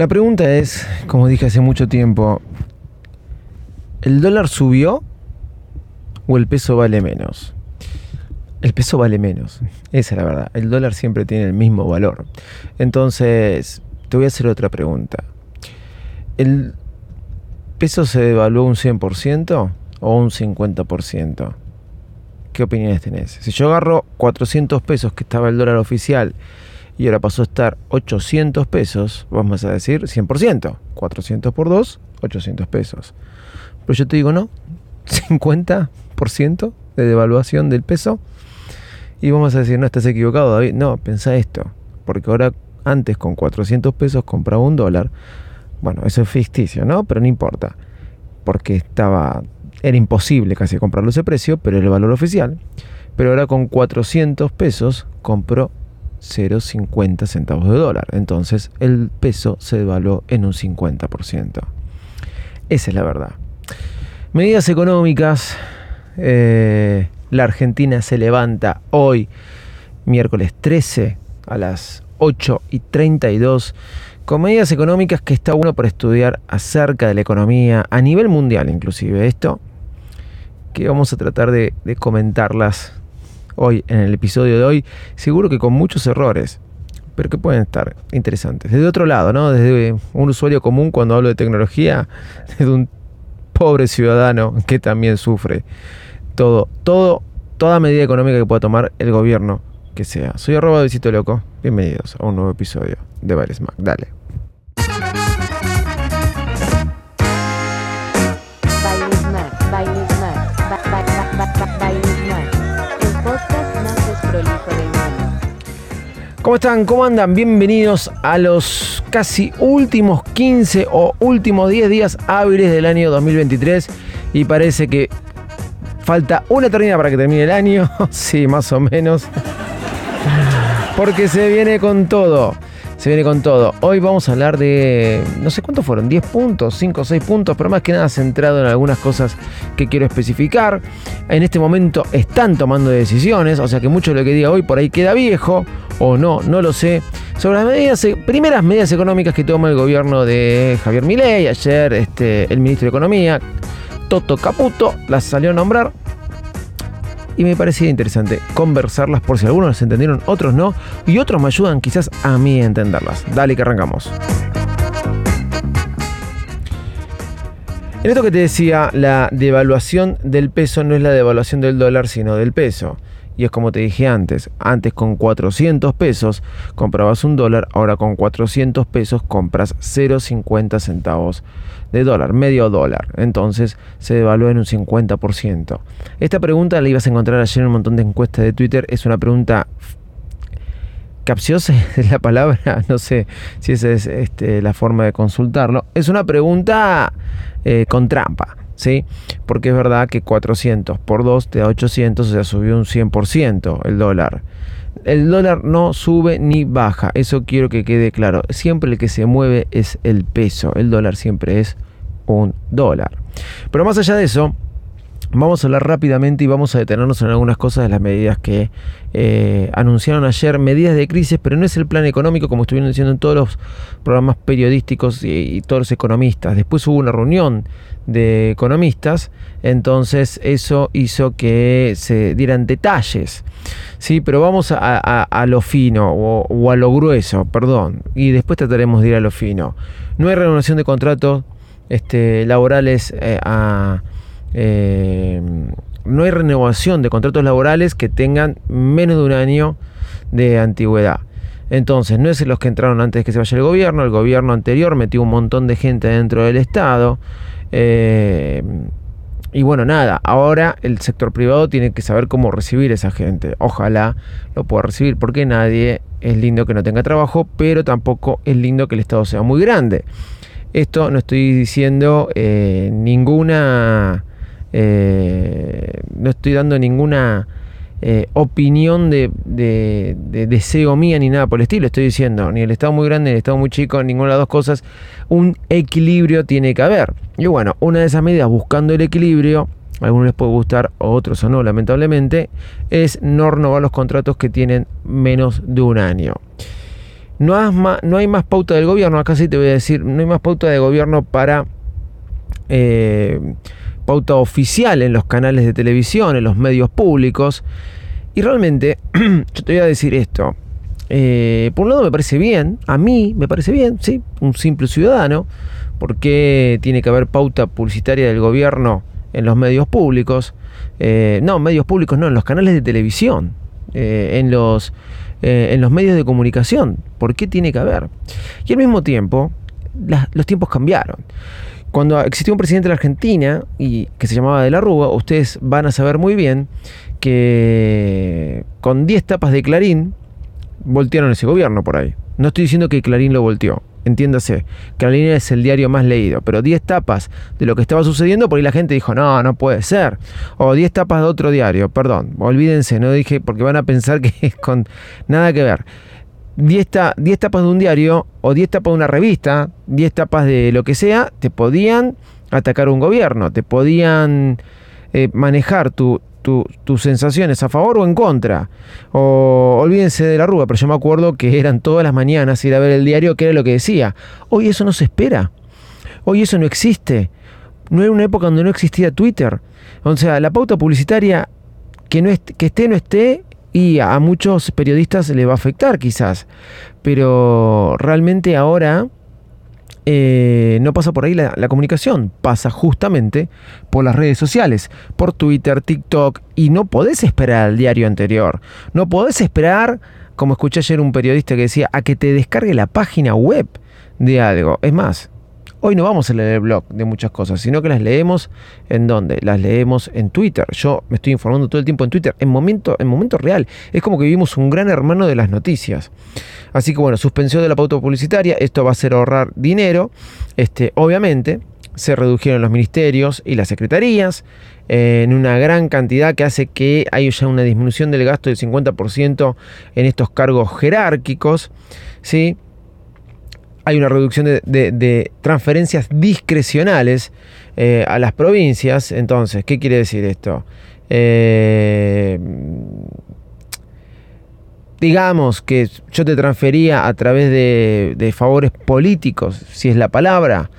La pregunta es, como dije hace mucho tiempo, ¿el dólar subió o el peso vale menos? El peso vale menos, esa es la verdad. El dólar siempre tiene el mismo valor. Entonces, te voy a hacer otra pregunta. ¿El peso se devaluó un 100% o un 50%? ¿Qué opiniones tenés? Si yo agarro 400 pesos que estaba el dólar oficial y ahora pasó a estar 800 pesos, vamos a decir 100%. 400 por 2, 800 pesos. Pero yo te digo, no, 50% de devaluación del peso. Y vamos a decir, no, estás equivocado, David. No, pensá esto. Porque ahora, antes con 400 pesos compraba un dólar. Bueno, eso es ficticio, ¿no? Pero no importa. Porque estaba. Era imposible casi comprarlo ese precio, pero el valor oficial. Pero ahora con 400 pesos compro 0,50 centavos de dólar. Entonces el peso se devaluó en un 50%. Esa es la verdad. Medidas económicas. Eh, la Argentina se levanta hoy, miércoles 13, a las 8 y 32, con medidas económicas que está uno por estudiar acerca de la economía a nivel mundial inclusive. Esto que vamos a tratar de comentarlas hoy en el episodio de hoy, seguro que con muchos errores, pero que pueden estar interesantes. Desde otro lado, ¿no? Desde un usuario común cuando hablo de tecnología, desde un pobre ciudadano que también sufre todo, todo, toda medida económica que pueda tomar el gobierno que sea. Soy arroba visito loco. Bienvenidos a un nuevo episodio de Bares Mac. Dale. ¿Cómo están? ¿Cómo andan? Bienvenidos a los casi últimos 15 o últimos 10 días hábiles del año 2023 y parece que falta una eternidad para que termine el año, sí, más o menos, porque se viene con todo se viene con todo. Hoy vamos a hablar de, no sé cuántos fueron, 10 puntos, 5 o 6 puntos, pero más que nada centrado en algunas cosas que quiero especificar. En este momento están tomando decisiones, o sea que mucho de lo que diga hoy por ahí queda viejo, o no, no lo sé. Sobre las medidas, primeras medidas económicas que toma el gobierno de Javier Milei, ayer este, el ministro de Economía, Toto Caputo, las salió a nombrar y me parecía interesante conversarlas por si algunos las entendieron, otros no, y otros me ayudan quizás a mí a entenderlas. Dale que arrancamos. En esto que te decía, la devaluación del peso no es la devaluación del dólar, sino del peso. Y es como te dije antes, antes con 400 pesos comprabas un dólar, ahora con 400 pesos compras 0,50 centavos de dólar, medio dólar. Entonces se devalúa en un 50%. Esta pregunta la ibas a encontrar ayer en un montón de encuestas de Twitter. Es una pregunta capciosa es la palabra, no sé si esa es este, la forma de consultarlo. Es una pregunta eh, con trampa, ¿sí? Porque es verdad que 400 por 2 te da 800, o sea, subió un 100% el dólar. El dólar no sube ni baja, eso quiero que quede claro. Siempre el que se mueve es el peso, el dólar siempre es un dólar. Pero más allá de eso, Vamos a hablar rápidamente y vamos a detenernos en algunas cosas de las medidas que eh, anunciaron ayer, medidas de crisis, pero no es el plan económico como estuvieron diciendo en todos los programas periodísticos y, todos los economistas. Después hubo una reunión de economistas, entonces eso hizo que se dieran detalles. Sí, pero vamos a, lo fino o, a lo grueso, perdón, y después trataremos de ir a lo fino. No hay renovación de contratos este, laborales eh, a eh, no hay renovación de contratos laborales que tengan menos de un año de antigüedad. Entonces, no es los que entraron antes de que se vaya el gobierno, el gobierno anterior metió un montón de gente dentro del Estado. Eh, y bueno, nada, ahora el sector privado tiene que saber cómo recibir a esa gente. Ojalá lo pueda recibir, porque nadie es lindo que no tenga trabajo, pero tampoco es lindo que el Estado sea muy grande. Esto no estoy diciendo eh, ninguna eh, no estoy dando ninguna eh, opinión de, deseo mía ni nada por el estilo. Estoy diciendo, ni el Estado muy grande ni el Estado muy chico, ninguna de las dos cosas. Un equilibrio tiene que haber. Y bueno, una de esas medidas buscando el equilibrio, a algunos les puede gustar, a otros o no, lamentablemente, es no renovar los contratos que tienen menos de un año. No, hay más pauta del gobierno, acá sí te voy a decir, no hay más pauta de gobierno para eh, pauta oficial en los canales de televisión, en los medios públicos. Y realmente, yo te voy a decir esto. Eh, por un lado me parece bien, a mí me parece bien, sí, un simple ciudadano, porque tiene que haber pauta publicitaria del gobierno en los medios públicos, eh, no, medios públicos no, en los canales de televisión, en los eh, en los medios de comunicación. ¿Por qué tiene que haber? Y al mismo tiempo, los tiempos cambiaron. Cuando existió un presidente de la Argentina y que se llamaba De la Rúa, ustedes van a saber muy bien que con 10 tapas de Clarín voltearon ese gobierno por ahí. No estoy diciendo que Clarín lo volteó, entiéndase, Clarín es el diario más leído, pero 10 tapas de lo que estaba sucediendo, por ahí la gente dijo, no, no puede ser. O 10 tapas de otro diario, perdón, olvídense, no dije, porque van a pensar que es con nada que ver. 10, tapas de un diario o 10 tapas de una revista, 10 tapas de lo que sea, te podían atacar un gobierno, te podían eh, manejar tu, tus sensaciones a favor o en contra. O olvídense de la rúa, pero yo me acuerdo que eran todas las mañanas ir a ver el diario, que era lo que decía. Hoy eso no se espera. Hoy eso no existe. No era una época donde no existía Twitter. O sea, la pauta publicitaria que, no que esté no esté y a muchos periodistas le va a afectar quizás. Pero realmente ahora eh, no pasa por ahí la, comunicación, pasa justamente por las redes sociales, por Twitter, TikTok, y no podés esperar al diario anterior, no podés esperar, como escuché ayer un periodista que decía, a que te descargue la página web de algo. Es más, Hoy no vamos a leer el blog de muchas cosas, sino que las leemos en dónde? Las leemos en Twitter. Yo me estoy informando todo el tiempo en Twitter, en momento, en momento real. Es como que vivimos un gran hermano de las noticias. Así que bueno, suspensión de la pauta publicitaria, esto va a ser ahorrar dinero. Este, obviamente, se redujeron los ministerios y las secretarías eh, en una gran cantidad que hace que haya ya una disminución del gasto del 50% en estos cargos jerárquicos. ¿sí? Hay una reducción de, transferencias discrecionales eh, a las provincias. Entonces, ¿qué quiere decir esto? Eh, digamos que yo te transfería a través de, favores políticos, si es la palabra,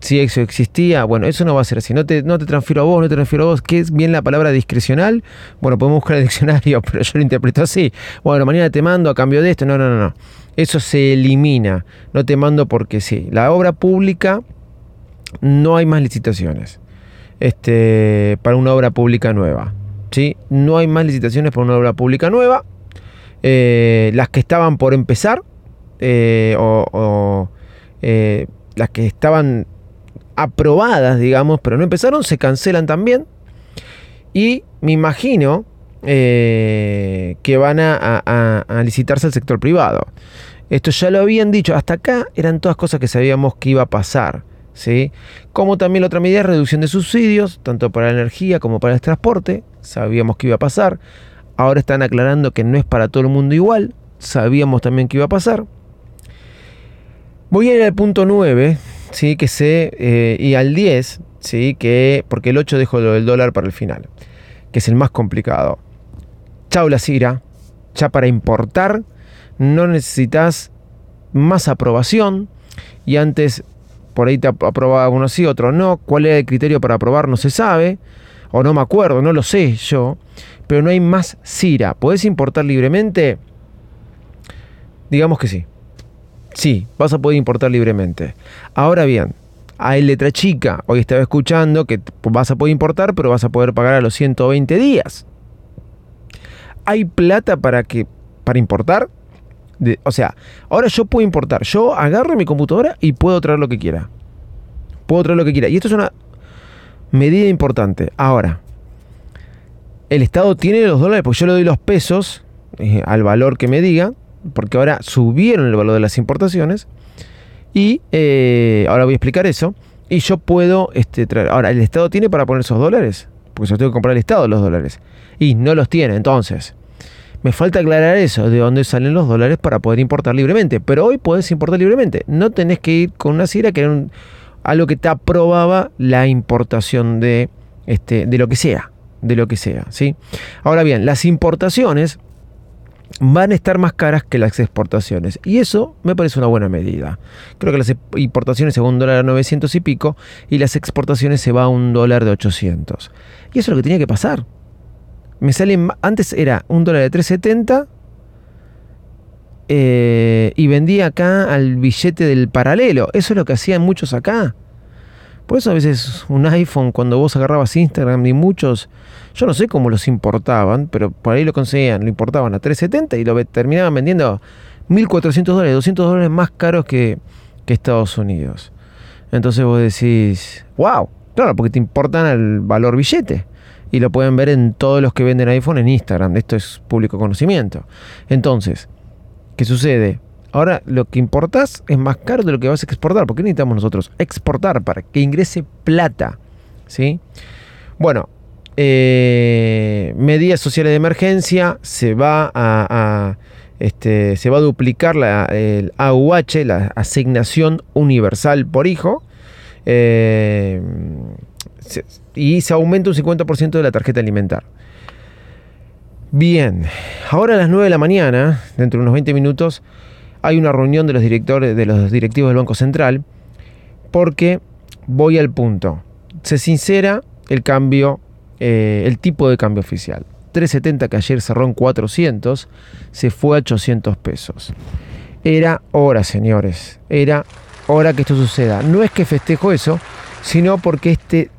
si eso existía, bueno, eso no va a ser así. No te, no te transfiero a vos, no te transfiero a vos. ¿Qué es bien la palabra discrecional? Bueno, podemos buscar el diccionario, pero yo lo interpreto así. Bueno, mañana te mando a cambio de esto. No, no, no, no. Eso se elimina. No te mando porque sí. La obra pública no hay más licitaciones. Este, para una obra pública nueva. ¿sí? No hay más licitaciones para una obra pública nueva. Eh, las que estaban por empezar eh, o, eh, las que estaban aprobadas, digamos, pero no empezaron, se cancelan también. Y me imagino que van a, a, licitarse al sector privado. Esto ya lo habían dicho, hasta acá eran todas cosas que sabíamos que iba a pasar. ¿sí? Como también la otra medida es reducción de subsidios, tanto para la energía como para el transporte, sabíamos que iba a pasar. Ahora están aclarando que no es para todo el mundo igual, sabíamos también que iba a pasar. Voy a ir al punto 9, ¿sí? que sé, eh, y al 10, ¿sí? que, porque el 8 dejo lo del dólar para el final, que es el más complicado. Chau la Cira, ya para importar no necesitas más aprobación y antes por ahí te aprobaba uno sí, otro no. ¿Cuál era el criterio para aprobar? No se sabe, o no me acuerdo, no lo sé yo, pero no hay más CIRA. ¿Podés importar libremente? Digamos que sí. Sí, vas a poder importar libremente. Ahora bien, hay letra chica. Hoy estaba escuchando que vas a poder importar, pero vas a poder pagar a los 120 días. ¿Hay plata para que para importar? o sea, ahora yo puedo importar. Yo agarro mi computadora y puedo traer lo que quiera. Puedo traer lo que quiera. Y esto es una medida importante. Ahora, el Estado tiene los dólares, porque yo le doy los pesos eh, al valor que me diga, porque ahora subieron el valor de las importaciones. Y eh, ahora voy a explicar eso. Y yo puedo este, traer. Ahora, ¿el Estado tiene para poner esos dólares? Porque yo tengo que comprar el Estado los dólares. Y no los tiene. Entonces, me falta aclarar eso, de dónde salen los dólares para poder importar libremente. Pero hoy puedes importar libremente. No tenés que ir con una CIRA que era algo que te aprobaba la importación de, este, de lo que sea. De lo que sea. ¿sí? Ahora bien, las importaciones van a estar más caras que las exportaciones. Y eso me parece una buena medida. Creo que las importaciones se va a un dólar a 900 y pico y las exportaciones se va a un dólar de 800. Y eso es lo que tenía que pasar. Me salen, antes era un dólar de 370 eh, y vendía acá al billete del paralelo. Eso es lo que hacían muchos acá. Por eso a veces un iPhone, cuando vos agarrabas Instagram y muchos, yo no sé cómo los importaban, pero por ahí lo conseguían, lo importaban a 370 y lo terminaban vendiendo 1.400 dólares, 200 dólares más caros que, que Estados Unidos. Entonces vos decís, wow, claro, porque te importan el valor billete. Y lo pueden ver en todos los que venden iPhone en Instagram. Esto es público conocimiento. Entonces, ¿qué sucede? Ahora lo que importas es más caro de lo que vas a exportar. ¿Por qué necesitamos nosotros exportar para que ingrese plata? ¿Sí? Bueno, eh, medidas sociales de emergencia, se va a, este, se va a duplicar la, el AUH, la asignación universal por hijo, eh, y se aumenta un 50% de la tarjeta alimentar. Bien, ahora a las 9 de la mañana, dentro de unos 20 minutos, hay una reunión de los directores, de los directivos del Banco Central, porque voy al punto. Se sincera el cambio, eh, el tipo de cambio oficial. 370 que ayer cerró en 400, se fue a 800 pesos. Era hora, señores, era hora que esto suceda. No es que festejo eso, sino porque este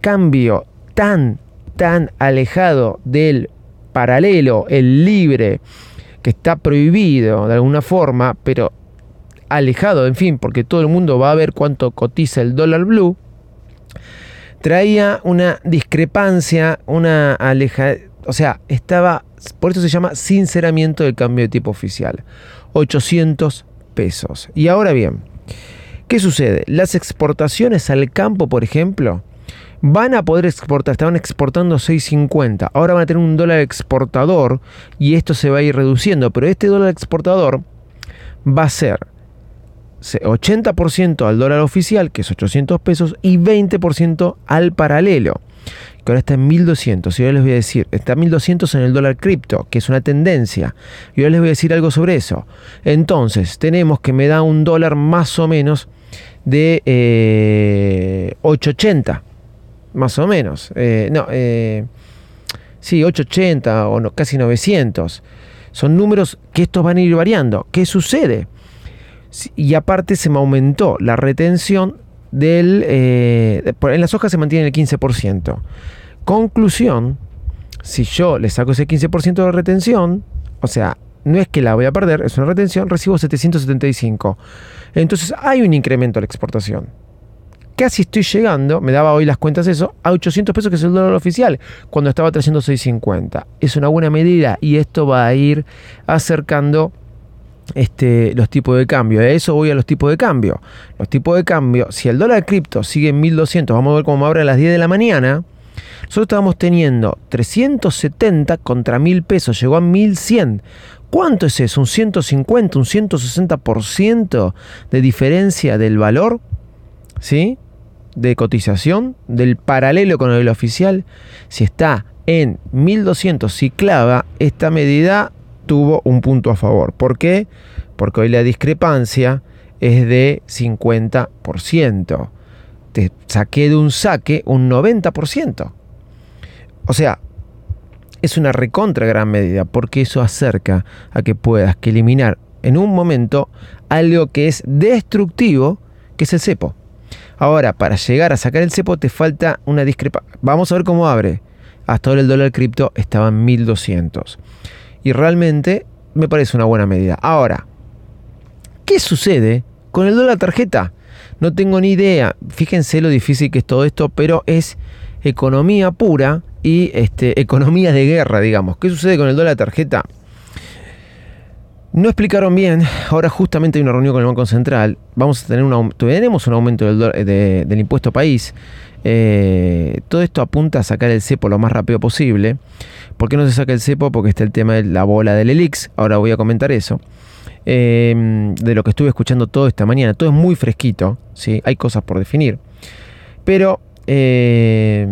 cambio tan, tan alejado del paralelo, el libre, que está prohibido de alguna forma, pero alejado, en fin, porque todo el mundo va a ver cuánto cotiza el dólar blue, traía una discrepancia, una aleja, o sea, estaba, por eso se llama sinceramiento del cambio de tipo oficial, 800 pesos. Y ahora bien, ¿qué sucede? Las exportaciones al campo, por ejemplo, van a poder exportar, estaban exportando 6.50, ahora van a tener un dólar exportador y esto se va a ir reduciendo, pero este dólar exportador va a ser 80% al dólar oficial, que es 800 pesos, y 20% al paralelo, que ahora está en 1200. Y ahora les voy a decir, está en 1200 en el dólar cripto, que es una tendencia. Y ahora les voy a decir algo sobre eso. Entonces, tenemos que me da un dólar más o menos de eh, 880 más o menos. Eh, no, eh, sí, 880 o no, casi 900. Son números que estos van a ir variando. ¿Qué sucede? Y aparte se me aumentó la retención del... Eh, en las hojas se mantiene el 15%. Conclusión, si yo le saco ese 15% de retención, o sea, no es que la voy a perder, es una retención, recibo 775. Entonces hay un incremento a la exportación casi estoy llegando, me daba hoy las cuentas eso, a 800 pesos que es el dólar oficial, cuando estaba trayendo 650. Es una buena medida y esto va a ir acercando este, los tipos de cambio. De eso voy a los tipos de cambio. Los tipos de cambio, si el dólar cripto sigue en 1200, vamos a ver cómo abre a las 10 de la mañana. Nosotros estábamos teniendo 370 contra 1000 pesos, llegó a 1100. ¿Cuánto es eso? ¿Un 150, un 160% de diferencia del valor? ¿Sí? de cotización del paralelo con el oficial, si está en 1200 si clava, esta medida tuvo un punto a favor. ¿Por qué? Porque hoy la discrepancia es de 50%. Te saqué de un saque un 90%. O sea, es una recontra gran medida porque eso acerca a que puedas que eliminar en un momento algo que es destructivo, que es el cepo. Ahora, para llegar a sacar el cepo te falta una discrepancia. Vamos a ver cómo abre. Hasta ahora el dólar cripto estaba en 1200. Y realmente me parece una buena medida. Ahora, ¿qué sucede con el dólar tarjeta? No tengo ni idea. Fíjense lo difícil que es todo esto, pero es economía pura y este, economía de guerra, digamos. ¿Qué sucede con el dólar tarjeta? No explicaron bien, ahora justamente hay una reunión con el Banco Central, vamos a tener un, tenemos un aumento del, impuesto país, eh, todo esto apunta a sacar el cepo lo más rápido posible. ¿Por qué no se saca el cepo? Porque está el tema de la bola del ELIX, ahora voy a comentar eso. Eh, de lo que estuve escuchando todo esta mañana, todo es muy fresquito, ¿sí? hay cosas por definir. Pero eh,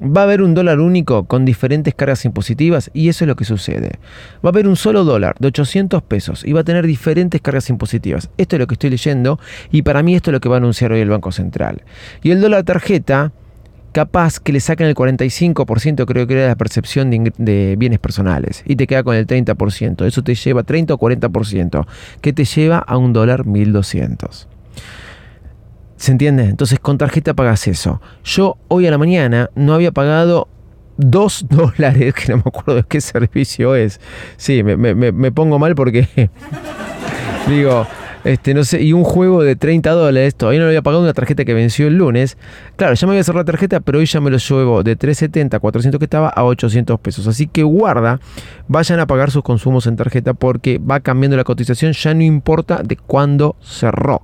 va a haber un dólar único con diferentes cargas impositivas y eso es lo que sucede. Va a haber un solo dólar de 800 pesos y va a tener diferentes cargas impositivas. Esto es lo que estoy leyendo y para mí esto es lo que va a anunciar hoy el Banco Central. Y el dólar tarjeta, capaz que le saquen el 45%, creo que era la percepción de, de, bienes personales, y te queda con el 30%. Eso te lleva 30 o 40%, que te lleva a un dólar 1200. ¿Se entiende? Entonces con tarjeta pagas eso. Yo hoy a la mañana no había pagado 2 dólares, que no me acuerdo de qué servicio es. Sí, me, me, me pongo mal porque digo, este, no sé, y un juego de 30 dólares, todavía no lo había pagado una tarjeta que venció el lunes. Claro, ya me voy a hacer la tarjeta, pero hoy ya me lo llevo de 370, 400 que estaba a 800 pesos. Así que guarda, vayan a pagar sus consumos en tarjeta porque va cambiando la cotización, ya no importa de cuándo cerró.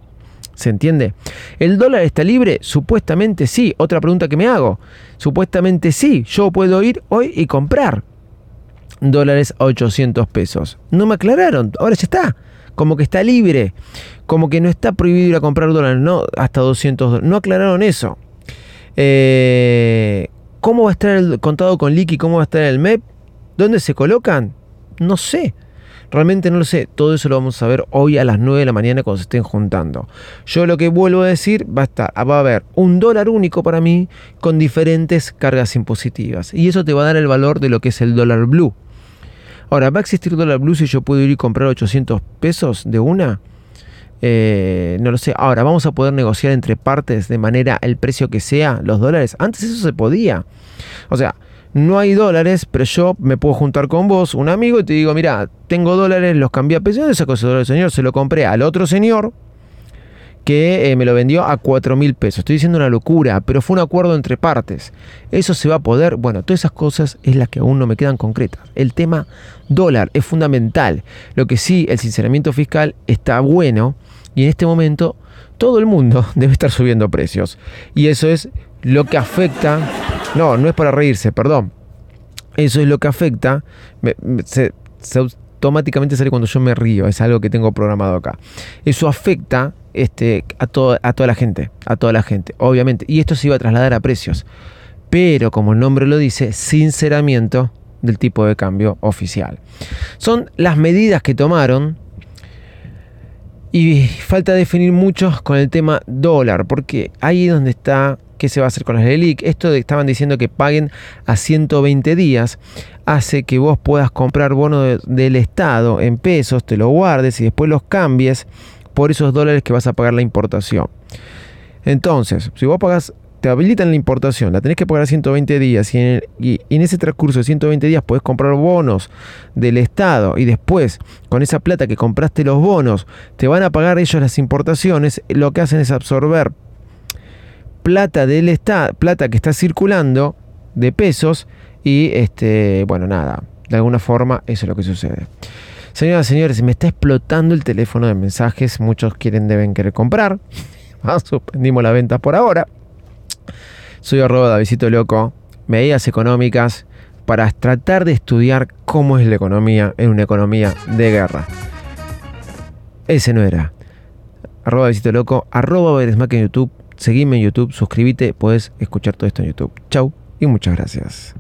¿Se entiende? ¿El dólar está libre? Supuestamente sí. Otra pregunta que me hago. Supuestamente sí. Yo puedo ir hoy y comprar dólares a 800 pesos. No me aclararon. Ahora ya está. Como que está libre. Como que no está prohibido ir a comprar dólares. No, hasta 200 dólares. No aclararon eso. Eh, ¿Cómo va a estar el contado con liqui? ¿Cómo va a estar el MEP? ¿Dónde se colocan? No sé. Realmente no lo sé, todo eso lo vamos a ver hoy a las 9 de la mañana cuando se estén juntando. Yo lo que vuelvo a decir, va a estar, va a haber un dólar único para mí con diferentes cargas impositivas. Y eso te va a dar el valor de lo que es el dólar blue. Ahora, ¿va a existir dólar blue si yo puedo ir y comprar 800 pesos de una? Eh, no lo sé. Ahora, ¿vamos a poder negociar entre partes de manera el precio que sea los dólares? Antes eso se podía. O sea, no hay dólares, pero yo me puedo juntar con vos, un amigo, y te digo, mira, tengo dólares, los cambié a pesos, esa cosa del señor, se lo compré al otro señor que eh, me lo vendió a 4 mil pesos. Estoy diciendo una locura, pero fue un acuerdo entre partes. Eso se va a poder, bueno, todas esas cosas es las que aún no me quedan concretas. El tema dólar es fundamental. Lo que sí, el sinceramiento fiscal está bueno y en este momento todo el mundo debe estar subiendo precios. Y eso es lo que afecta no, no es para reírse, perdón. Eso es lo que afecta. se, automáticamente sale cuando yo me río. Es algo que tengo programado acá. Eso afecta este, a, a toda la gente. A toda la gente, obviamente. Y esto se iba a trasladar a precios. Pero, como el nombre lo dice, sinceramiento del tipo de cambio oficial. Son las medidas que tomaron y falta definir mucho con el tema dólar, porque ahí es donde está qué se va a hacer con las LELIC. Esto de, estaban diciendo que paguen a 120 días hace que vos puedas comprar bonos del Estado en pesos, te lo guardes y después los cambies por esos dólares que vas a pagar la importación. Entonces, si vos pagas, te habilitan la importación, la tenés que pagar a 120 días y en, y en ese transcurso de 120 días puedes comprar bonos del Estado y después con esa plata que compraste los bonos te van a pagar ellos las importaciones, lo que hacen es absorber plata del Estado, plata que está circulando de pesos y este, bueno, nada, de alguna forma eso es lo que sucede. Señoras y señores, me está explotando el teléfono de mensajes, muchos quieren, deben querer comprar. Ah, suspendimos la venta por ahora. Soy arroba Davidito Loco, medidas económicas para tratar de estudiar cómo es la economía en una economía de guerra. Ese no era. Arroba Davidito Loco, arroba en YouTube seguime en YouTube, suscríbete, puedes escuchar todo esto en YouTube. Chau y muchas gracias.